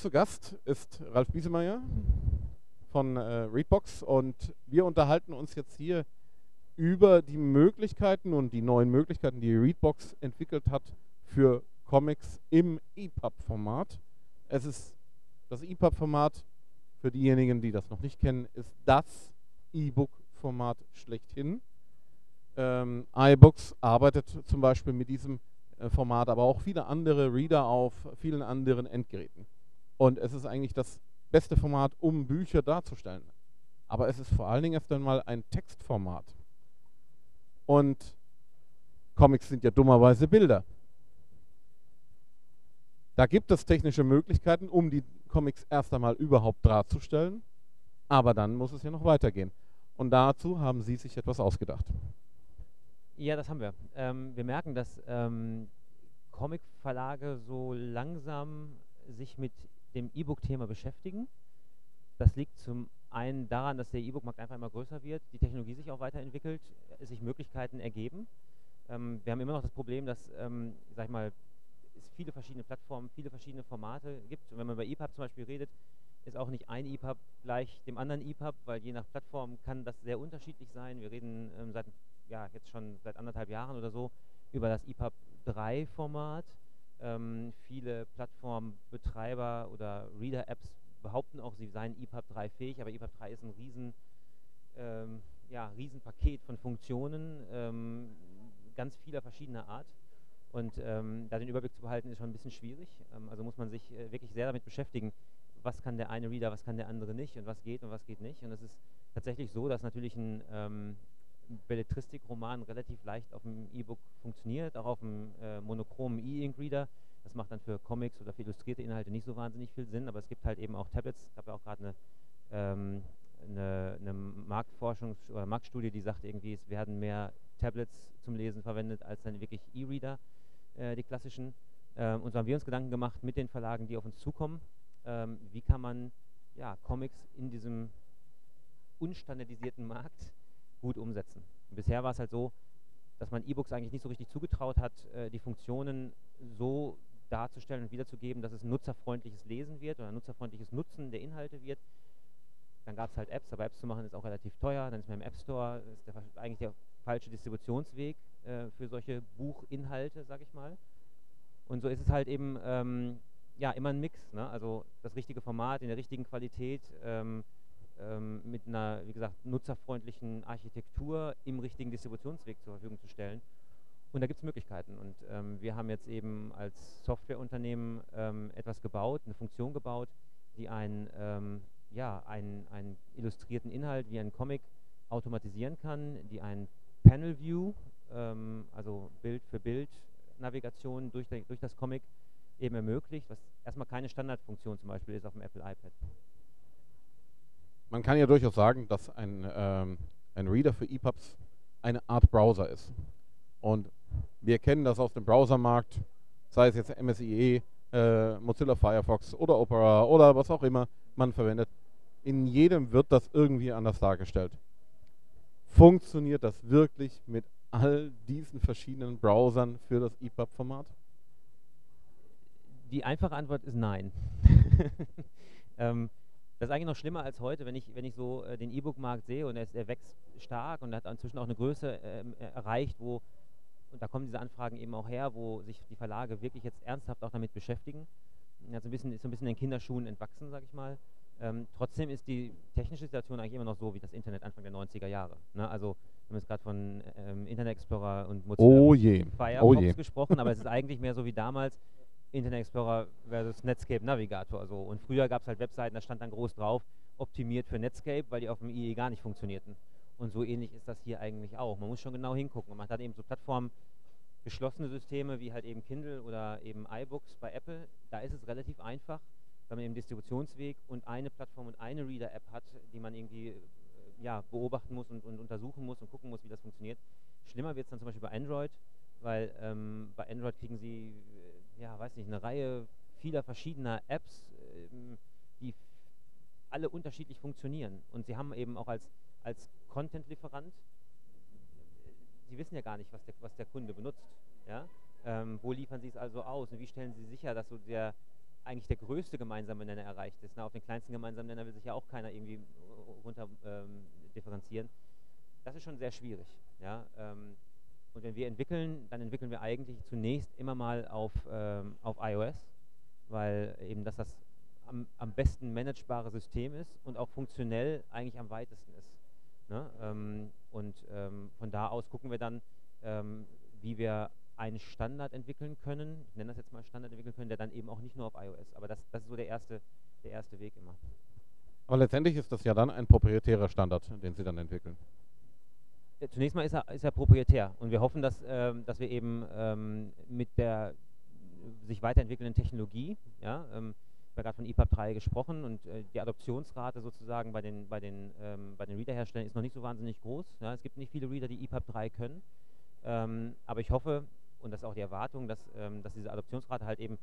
zu Gast ist Ralf Biesemeyer von äh, Readbox und wir unterhalten uns jetzt hier über die Möglichkeiten und die neuen Möglichkeiten, die Readbox entwickelt hat für Comics im EPUB-Format. Es ist das EPUB-Format, für diejenigen, die das noch nicht kennen, ist das E-Book-Format schlechthin. Ähm, iBooks arbeitet zum Beispiel mit diesem äh, Format, aber auch viele andere Reader auf vielen anderen Endgeräten. Und es ist eigentlich das beste Format, um Bücher darzustellen. Aber es ist vor allen Dingen erst einmal ein Textformat. Und Comics sind ja dummerweise Bilder. Da gibt es technische Möglichkeiten, um die Comics erst einmal überhaupt darzustellen. Aber dann muss es ja noch weitergehen. Und dazu haben Sie sich etwas ausgedacht. Ja, das haben wir. Ähm, wir merken, dass ähm, Comic-Verlage so langsam sich mit dem E-Book-Thema beschäftigen. Das liegt zum einen daran, dass der E-Book-Markt einfach immer größer wird, die Technologie sich auch weiterentwickelt, sich Möglichkeiten ergeben. Ähm, wir haben immer noch das Problem, dass, ähm, sag ich mal, es viele verschiedene Plattformen, viele verschiedene Formate gibt. Und wenn man über EPUB zum Beispiel redet, ist auch nicht ein EPUB gleich dem anderen EPUB, weil je nach Plattform kann das sehr unterschiedlich sein. Wir reden ähm, seit, ja, jetzt schon seit anderthalb Jahren oder so über das EPUB 3 Format. Ähm, viele Plattformbetreiber oder Reader-Apps behaupten auch, sie seien EPUB 3 fähig, aber EPUB 3 ist ein riesen, ähm, ja, Riesenpaket von Funktionen, ähm, ganz vieler verschiedener Art. Und ähm, da den Überblick zu behalten, ist schon ein bisschen schwierig. Ähm, also muss man sich äh, wirklich sehr damit beschäftigen, was kann der eine Reader, was kann der andere nicht und was geht und was geht nicht. Und es ist tatsächlich so, dass natürlich ein ähm, Belletristik-Roman relativ leicht auf dem E-Book funktioniert, auch auf dem äh, monochromen E-Ink-Reader. Das macht dann für Comics oder für illustrierte Inhalte nicht so wahnsinnig viel Sinn, aber es gibt halt eben auch Tablets. Es gab ja auch gerade eine, ähm, eine, eine Marktforschung oder Marktstudie, die sagt irgendwie, es werden mehr Tablets zum Lesen verwendet als dann wirklich E-Reader, äh, die klassischen. Ähm, und so haben wir uns Gedanken gemacht mit den Verlagen, die auf uns zukommen, ähm, wie kann man ja, Comics in diesem unstandardisierten Markt gut umsetzen. Und bisher war es halt so, dass man E-Books eigentlich nicht so richtig zugetraut hat, äh, die Funktionen so darzustellen und wiederzugeben, dass es nutzerfreundliches Lesen wird oder nutzerfreundliches Nutzen der Inhalte wird. Dann gab es halt Apps, aber Apps zu machen ist auch relativ teuer. Dann ist man im App Store, ist der, eigentlich der falsche Distributionsweg äh, für solche Buchinhalte, sag ich mal. Und so ist es halt eben ähm, ja, immer ein Mix. Ne? Also das richtige Format in der richtigen Qualität. Ähm, ähm, mit einer, wie gesagt, nutzerfreundlichen Architektur im richtigen Distributionsweg zur Verfügung zu stellen. Und da gibt es Möglichkeiten. Und ähm, wir haben jetzt eben als Softwareunternehmen ähm, etwas gebaut, eine Funktion gebaut, die einen, ähm, ja, einen, einen illustrierten Inhalt wie einen Comic automatisieren kann, die einen Panel View, ähm, also Bild für Bild Navigation durch, durch das Comic eben ermöglicht, was erstmal keine Standardfunktion zum Beispiel ist auf dem Apple iPad man kann ja durchaus sagen, dass ein, ähm, ein Reader für EPUBs eine Art Browser ist. Und wir kennen das aus dem Browsermarkt, sei es jetzt MSIE, äh, Mozilla Firefox oder Opera oder was auch immer man verwendet. In jedem wird das irgendwie anders dargestellt. Funktioniert das wirklich mit all diesen verschiedenen Browsern für das EPUB-Format? Die einfache Antwort ist nein. ähm, das ist eigentlich noch schlimmer als heute, wenn ich, wenn ich so äh, den E-Book-Markt sehe und er, er, wächst stark und hat inzwischen auch eine Größe ähm, äh, erreicht, wo, und da kommen diese Anfragen eben auch her, wo sich die Verlage wirklich jetzt ernsthaft auch damit beschäftigen. Also ein bisschen, ist so ein bisschen den Kinderschuhen entwachsen, sage ich mal. Ähm, trotzdem ist die technische Situation eigentlich immer noch so wie das Internet Anfang der 90er Jahre. Ne? Also wir haben jetzt gerade von ähm, Internet Explorer und Mozilla oh je. Firefox oh je. gesprochen, aber es ist eigentlich mehr so wie damals, Internet Explorer versus Netscape Navigator. So. Und früher gab es halt Webseiten, da stand dann groß drauf, optimiert für Netscape, weil die auf dem IE gar nicht funktionierten. Und so ähnlich ist das hier eigentlich auch. Man muss schon genau hingucken. Und man hat eben so Plattformen, geschlossene Systeme wie halt eben Kindle oder eben iBooks bei Apple. Da ist es relativ einfach, weil man eben Distributionsweg und eine Plattform und eine Reader-App hat, die man irgendwie äh, ja, beobachten muss und, und, untersuchen muss und gucken muss, wie das funktioniert. Schlimmer wird es dann zum Beispiel bei Android, weil ähm, bei Android kriegen sie ja, weiß nicht, eine Reihe vieler verschiedener Apps, ähm, die alle unterschiedlich funktionieren. Und sie haben eben auch als, als Content-Lieferant, sie wissen ja gar nicht, was der, was der Kunde benutzt. Ja? Ähm, wo liefern sie es also aus und wie stellen sie sicher, dass so der, eigentlich der größte gemeinsame Nenner erreicht ist. Na, auf den kleinsten gemeinsamen Nenner will sich ja auch keiner irgendwie runter ähm, differenzieren. Das ist schon sehr schwierig. Ja? Ähm, und wenn wir entwickeln, dann entwickeln wir eigentlich zunächst immer mal auf, ähm, auf iOS, weil eben das das am, am, besten managebare System ist und auch funktionell eigentlich am weitesten ist. Ne? Ähm, und ähm, von da aus gucken wir dann, ähm, wie wir einen Standard entwickeln können, ich nenne das jetzt mal Standard entwickeln können, der dann eben auch nicht nur auf iOS, aber das, das ist so der erste, der erste Weg immer. Aber letztendlich ist das ja dann ein proprietärer Standard, den Sie dann entwickeln. Zunächst mal ist er, ist er proprietär und wir hoffen, dass, ähm, dass wir eben ähm, mit der sich weiterentwickelnden Technologie, ja, ähm, wir haben gerade von EPUB 3 gesprochen und äh, die Adoptionsrate sozusagen bei den, bei den, ähm, bei den Reader-Herstellern ist noch nicht so wahnsinnig groß. Ja. Es gibt nicht viele Reader, die EPUB 3 können. Ähm, aber ich hoffe, und das ist auch die Erwartung, dass, ähm, dass diese Adoptionsrate halt eben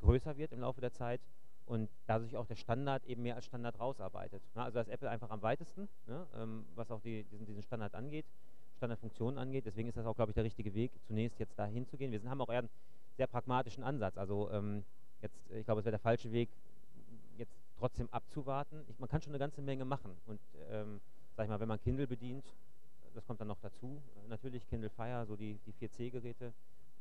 größer wird im Laufe der Zeit und dadurch auch der Standard eben mehr als Standard rausarbeitet. Ne? Also ist Apple einfach am weitesten, ne? ähm, was auch die, diesen, diesen Standard angeht, Standardfunktionen angeht. Deswegen ist das auch, glaube ich, der richtige Weg, zunächst jetzt dahin zu gehen. Wir sind, haben auch eher einen sehr pragmatischen Ansatz. Also ähm, jetzt, ich glaube, es wäre der falsche Weg, jetzt trotzdem abzuwarten. Ich, man kann schon eine ganze Menge machen. Und ähm, sag ich mal, wenn man Kindle bedient, das kommt dann noch dazu. Natürlich Kindle Fire, so die, die 4C-Geräte,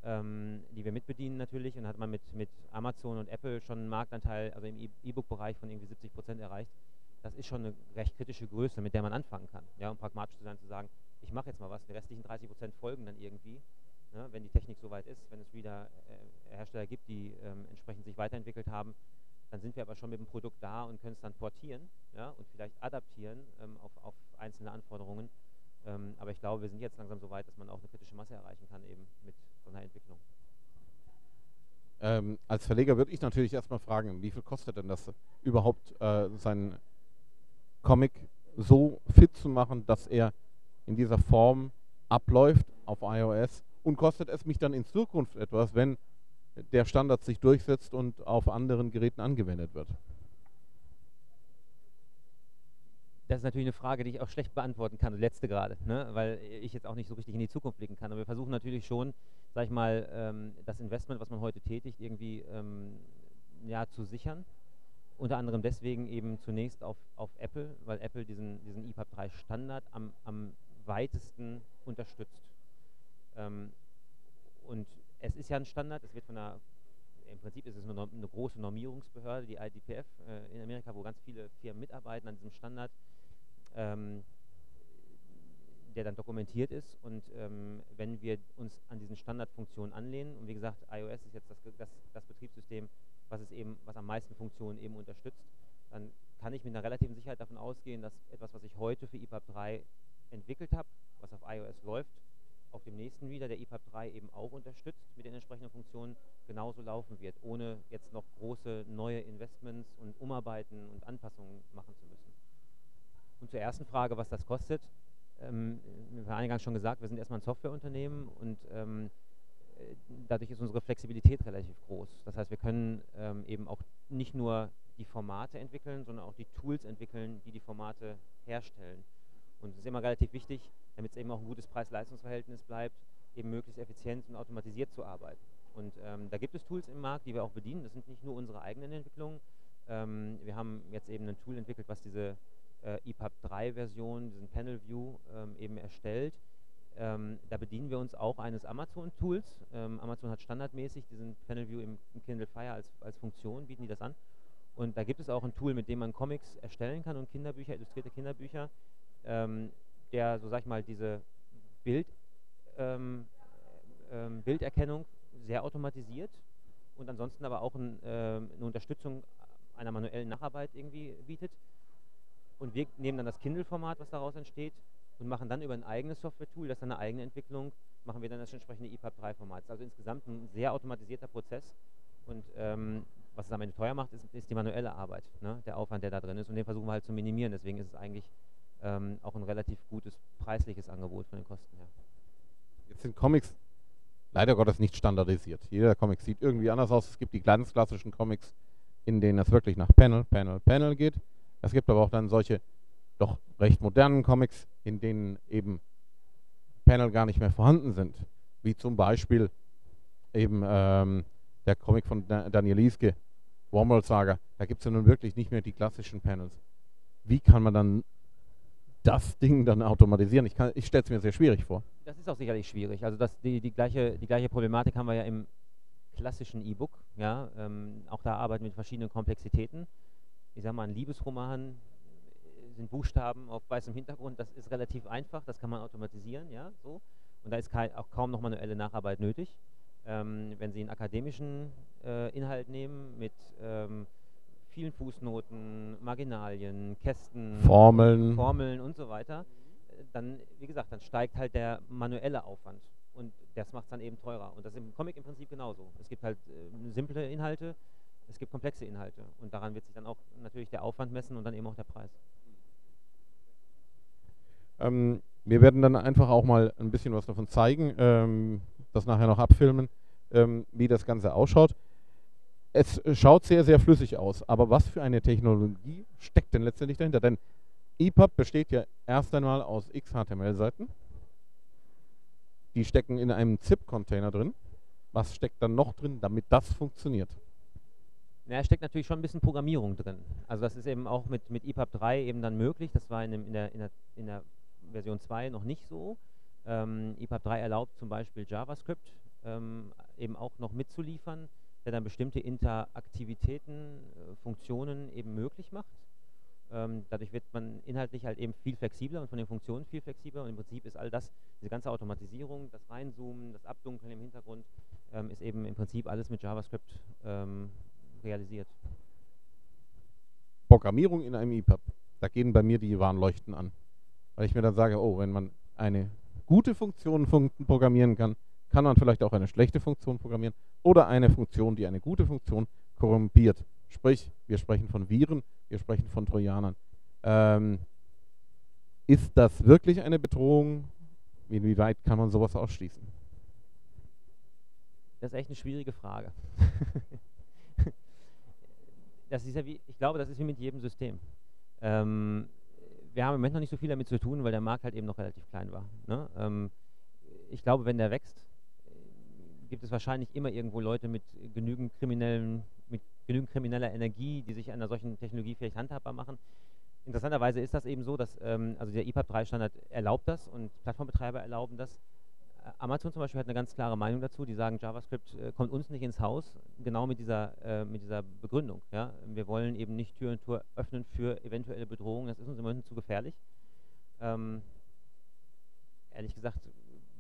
ähm, die wir mitbedienen natürlich. Und hat man mit, mit Amazon und Apple schon einen Marktanteil, also im E-Book-Bereich von irgendwie 70 Prozent erreicht. Das ist schon eine recht kritische Größe, mit der man anfangen kann. Ja, um pragmatisch zu sein, zu sagen, ich mache jetzt mal was, die restlichen 30 Prozent folgen dann irgendwie. Ja, wenn die Technik soweit ist, wenn es wieder äh, Hersteller gibt, die ähm, entsprechend sich weiterentwickelt haben, dann sind wir aber schon mit dem Produkt da und können es dann portieren ja, und vielleicht adaptieren ähm, auf, auf einzelne Anforderungen. Ähm, aber ich glaube, wir sind jetzt langsam so weit, dass man auch eine kritische Masse erreichen kann, eben mit so einer Entwicklung. Ähm, als Verleger würde ich natürlich erstmal fragen, wie viel kostet denn das überhaupt, äh, seinen Comic so fit zu machen, dass er in dieser Form abläuft auf iOS und kostet es mich dann in Zukunft etwas, wenn der Standard sich durchsetzt und auf anderen Geräten angewendet wird? Das ist natürlich eine Frage, die ich auch schlecht beantworten kann, letzte gerade, ne? weil ich jetzt auch nicht so richtig in die Zukunft blicken kann. Aber wir versuchen natürlich schon, sag ich mal, ähm, das Investment, was man heute tätigt, irgendwie ähm, ja, zu sichern. Unter anderem deswegen eben zunächst auf, auf Apple, weil Apple diesen, diesen EPUB 3 Standard am, am weitesten unterstützt. Ähm, und es ist ja ein Standard, es wird von einer im Prinzip ist es eine, eine große Normierungsbehörde, die IDPF äh, in Amerika, wo ganz viele Firmen mitarbeiten an diesem Standard, ähm, der dann dokumentiert ist. Und ähm, wenn wir uns an diesen Standardfunktionen anlehnen, und wie gesagt, iOS ist jetzt das, das, das Betriebssystem, was es eben, was am meisten Funktionen eben unterstützt, dann kann ich mit einer relativen Sicherheit davon ausgehen, dass etwas, was ich heute für EPUB 3 entwickelt habe, was auf iOS läuft, auf dem nächsten Reader, der EPUB 3 eben auch unterstützt mit den entsprechenden Funktionen, genauso laufen wird, ohne jetzt noch große neue Investments und Umarbeiten und Anpassungen machen zu müssen. Und zur ersten Frage, was das kostet. Ähm, wir haben eingangs schon gesagt, wir sind erstmal ein Softwareunternehmen und ähm, äh, dadurch ist unsere Flexibilität relativ groß. Das heißt, wir können ähm, eben auch nicht nur die Formate entwickeln, sondern auch die Tools entwickeln, die die Formate herstellen. Und es ist immer relativ wichtig, damit es eben auch ein gutes Preis-Leistungs-Verhältnis bleibt, eben möglichst effizient und automatisiert zu arbeiten. Und ähm, da gibt es Tools im Markt, die wir auch bedienen. Das sind nicht nur unsere eigenen Entwicklungen. Ähm, wir haben jetzt eben ein Tool entwickelt, was diese äh, EPUB 3-Version, diesen Panel View ähm, eben erstellt. Ähm, da bedienen wir uns auch eines Amazon-Tools. Ähm, Amazon hat standardmäßig diesen Panel View im, im Kindle Fire als, als Funktion, bieten die das an. Und da gibt es auch ein Tool, mit dem man Comics erstellen kann und Kinderbücher, illustrierte Kinderbücher ähm, der, so sag ich mal, diese Bild, ähm, ähm, Bilderkennung sehr automatisiert und ansonsten aber auch ein, ähm, eine Unterstützung einer manuellen Nacharbeit irgendwie bietet. Und wir nehmen dann das Kindle-Format, was daraus entsteht, und machen dann über ein eigenes Software-Tool, das ist eine eigene Entwicklung, machen wir dann das entsprechende EPUB 3-Format. Also insgesamt ein sehr automatisierter Prozess. Und ähm, was es am Ende teuer macht, ist, ist die manuelle Arbeit, ne? der Aufwand, der da drin ist. Und den versuchen wir halt zu minimieren. Deswegen ist es eigentlich ähm, auch ein relativ gutes preisliches Angebot von den Kosten her. Jetzt sind Comics leider Gottes nicht standardisiert. Jeder Comic sieht irgendwie anders aus. Es gibt die ganz klassischen Comics, in denen es wirklich nach Panel, Panel, Panel geht. Es gibt aber auch dann solche doch recht modernen Comics, in denen eben Panel gar nicht mehr vorhanden sind. Wie zum Beispiel eben ähm, der Comic von Daniel Lieske, Wormhole Saga, da gibt es ja nun wirklich nicht mehr die klassischen Panels. Wie kann man dann das Ding dann automatisieren? Ich, ich stelle es mir sehr schwierig vor. Das ist auch sicherlich schwierig. Also das, die, die, gleiche, die gleiche Problematik haben wir ja im klassischen E-Book. Ja? Ähm, auch da arbeiten wir mit verschiedenen Komplexitäten. Ich sage mal, ein Liebesroman sind Buchstaben auf weißem Hintergrund, das ist relativ einfach, das kann man automatisieren, ja, so. Und da ist auch kaum noch manuelle Nacharbeit nötig. Ähm, wenn Sie einen akademischen äh, Inhalt nehmen mit ähm, vielen Fußnoten, Marginalien, Kästen, Formeln. Formeln und so weiter, äh, dann, wie gesagt, dann steigt halt der manuelle Aufwand. Und das macht es dann eben teurer. Und das ist im Comic im Prinzip genauso. Es gibt halt äh, simple Inhalte, es gibt komplexe Inhalte. Und daran wird sich dann auch natürlich der Aufwand messen und dann eben auch der Preis. Ähm, wir werden dann einfach auch mal ein bisschen was davon zeigen, ähm, das nachher noch abfilmen, ähm, wie das Ganze ausschaut. Es schaut sehr, sehr flüssig aus, aber was für eine Technologie steckt denn letztendlich dahinter? Denn EPUB besteht ja erst einmal aus XHTML-Seiten. Die stecken in einem ZIP-Container drin. Was steckt dann noch drin, damit das funktioniert? Ja, steckt natürlich schon ein bisschen Programmierung drin. Also das ist eben auch mit, mit EPUB 3 eben dann möglich. Das war in, dem, in, der, in, der, in der Version 2 noch nicht so. Ähm, EPUB 3 erlaubt zum Beispiel JavaScript ähm, eben auch noch mitzuliefern, der dann bestimmte Interaktivitäten, äh, Funktionen eben möglich macht. Ähm, dadurch wird man inhaltlich halt eben viel flexibler und von den Funktionen viel flexibler und im Prinzip ist all das, diese ganze Automatisierung, das Reinzoomen, das Abdunkeln im Hintergrund, ähm, ist eben im Prinzip alles mit JavaScript ähm, realisiert. Programmierung in einem EPUB, da gehen bei mir die Warnleuchten an. Weil ich mir dann sage, oh, wenn man eine gute Funktion fun programmieren kann, kann man vielleicht auch eine schlechte Funktion programmieren oder eine Funktion, die eine gute Funktion korrumpiert. Sprich, wir sprechen von Viren, wir sprechen von Trojanern. Ähm, ist das wirklich eine Bedrohung? Inwieweit kann man sowas ausschließen? Das ist echt eine schwierige Frage. das ist ja wie, ich glaube, das ist wie mit jedem System. Ähm, wir haben im Moment noch nicht so viel damit zu tun, weil der Markt halt eben noch relativ klein war. Ne? Ähm, ich glaube, wenn der wächst, gibt es wahrscheinlich immer irgendwo Leute mit genügend kriminellen, mit genügend krimineller Energie, die sich einer solchen Technologie vielleicht handhabbar machen. Interessanterweise ist das eben so, dass ähm, also der EPUB 3 Standard erlaubt das und Plattformbetreiber erlauben das. Amazon zum Beispiel hat eine ganz klare Meinung dazu. Die sagen, JavaScript äh, kommt uns nicht ins Haus, genau mit dieser, äh, mit dieser Begründung. Ja? Wir wollen eben nicht Tür und Tor öffnen für eventuelle Bedrohungen. Das ist uns im Moment zu gefährlich. Ähm, ehrlich gesagt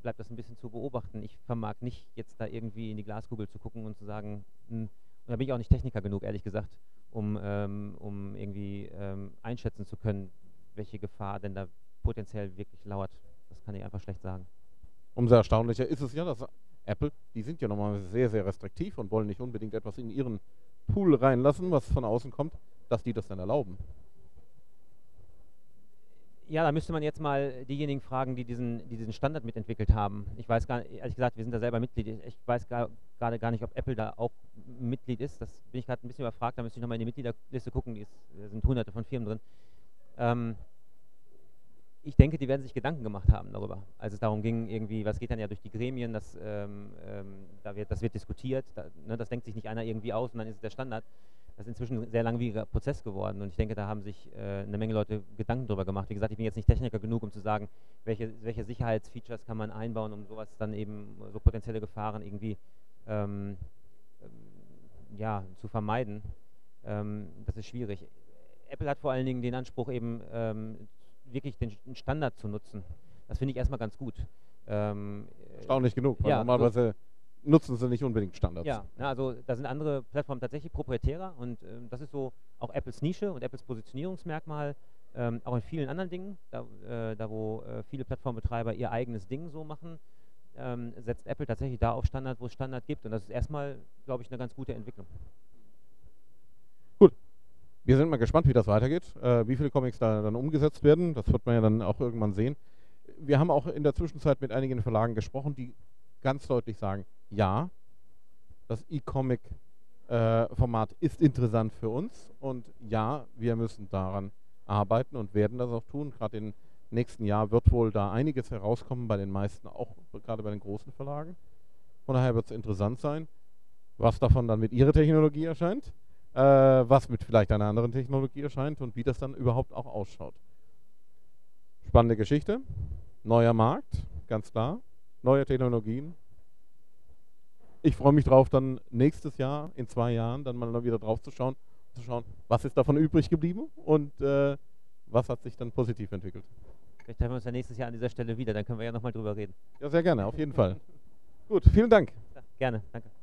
bleibt das ein bisschen zu beobachten. Ich vermag nicht, jetzt da irgendwie in die Glaskugel zu gucken und zu sagen, hm, und da bin ich auch nicht Techniker genug, ehrlich gesagt, um, ähm, um irgendwie ähm, einschätzen zu können, welche Gefahr denn da potenziell wirklich lauert. Das kann ich einfach schlecht sagen umso erstaunlicher ist es ja, dass Apple, die sind ja nochmal sehr, sehr restriktiv und wollen nicht unbedingt etwas in ihren Pool reinlassen, was von außen kommt, dass die das dann erlauben. Ja, da müsste man jetzt mal diejenigen fragen, die diesen, die diesen Standard mitentwickelt haben. Ich weiß gar nicht, ehrlich gesagt, wir sind da selber Mitglied. Ich weiß gerade gar nicht, ob Apple da auch Mitglied ist. Das bin ich gerade ein bisschen überfragt. Da müsste ich nochmal in die Mitgliederliste gucken. da sind hunderte von Firmen drin. Ähm, ich denke, die werden sich Gedanken gemacht haben darüber. Als es darum ging, irgendwie, was geht dann ja durch die Gremien, das, ähm, ähm, da wird, das wird diskutiert, da, ne, das denkt sich nicht einer irgendwie aus und dann ist es der Standard. Das ist inzwischen ein sehr langwieriger Prozess geworden und ich denke, da haben sich äh, eine Menge Leute Gedanken darüber gemacht. Wie gesagt, ich bin jetzt nicht Techniker genug, um zu sagen, welche, welche Sicherheitsfeatures kann man einbauen, um sowas dann eben, so potenzielle Gefahren irgendwie ähm, ähm ja, zu vermeiden. Ähm, das ist schwierig. Apple hat vor allen Dingen den Anspruch eben ähm, wirklich den Standard zu nutzen. Das finde ich erstmal ganz gut. Ähm, Erstaunlich genug, weil ja, normalerweise so nutzen sie nicht unbedingt Standards. Ja, na, also da sind andere Plattformen tatsächlich proprietärer und ähm, das ist so auch Apples Nische und Apples Positionierungsmerkmal, ähm, auch in vielen anderen Dingen, da, äh, da wo äh, viele Plattformbetreiber ihr eigenes Ding so machen, ähm, setzt Apple tatsächlich da auf Standard, wo es Standard gibt und das ist erstmal, glaube ich, eine ganz gute Entwicklung. Wir sind mal gespannt, wie das weitergeht, äh, wie viele Comics da dann umgesetzt werden. Das wird man ja dann auch irgendwann sehen. Wir haben auch in der Zwischenzeit mit einigen Verlagen gesprochen, die ganz deutlich sagen, ja, das E-Comic-Format äh, ist interessant für uns und ja, wir müssen daran arbeiten und werden das auch tun. Gerade im nächsten Jahr wird wohl da einiges herauskommen bei den meisten, auch gerade bei den großen Verlagen. Von daher wird es interessant sein, was davon dann mit ihrer Technologie erscheint. äh, was mit vielleicht einer anderen Technologie erscheint und wie das dann überhaupt auch ausschaut. Spannende Geschichte, neuer Markt, ganz klar, neue Technologien. Ich freue mich drauf, dann nächstes Jahr, in zwei Jahren, dann mal wieder drauf zu schauen, zu schauen, was ist davon übrig geblieben und äh, was hat sich dann positiv entwickelt. Vielleicht treffen wir uns ja nächstes Jahr an dieser Stelle wieder, dann können wir ja nochmal drüber reden. Ja, sehr gerne, auf jeden Fall. Gut, vielen Dank. Ja, gerne, danke.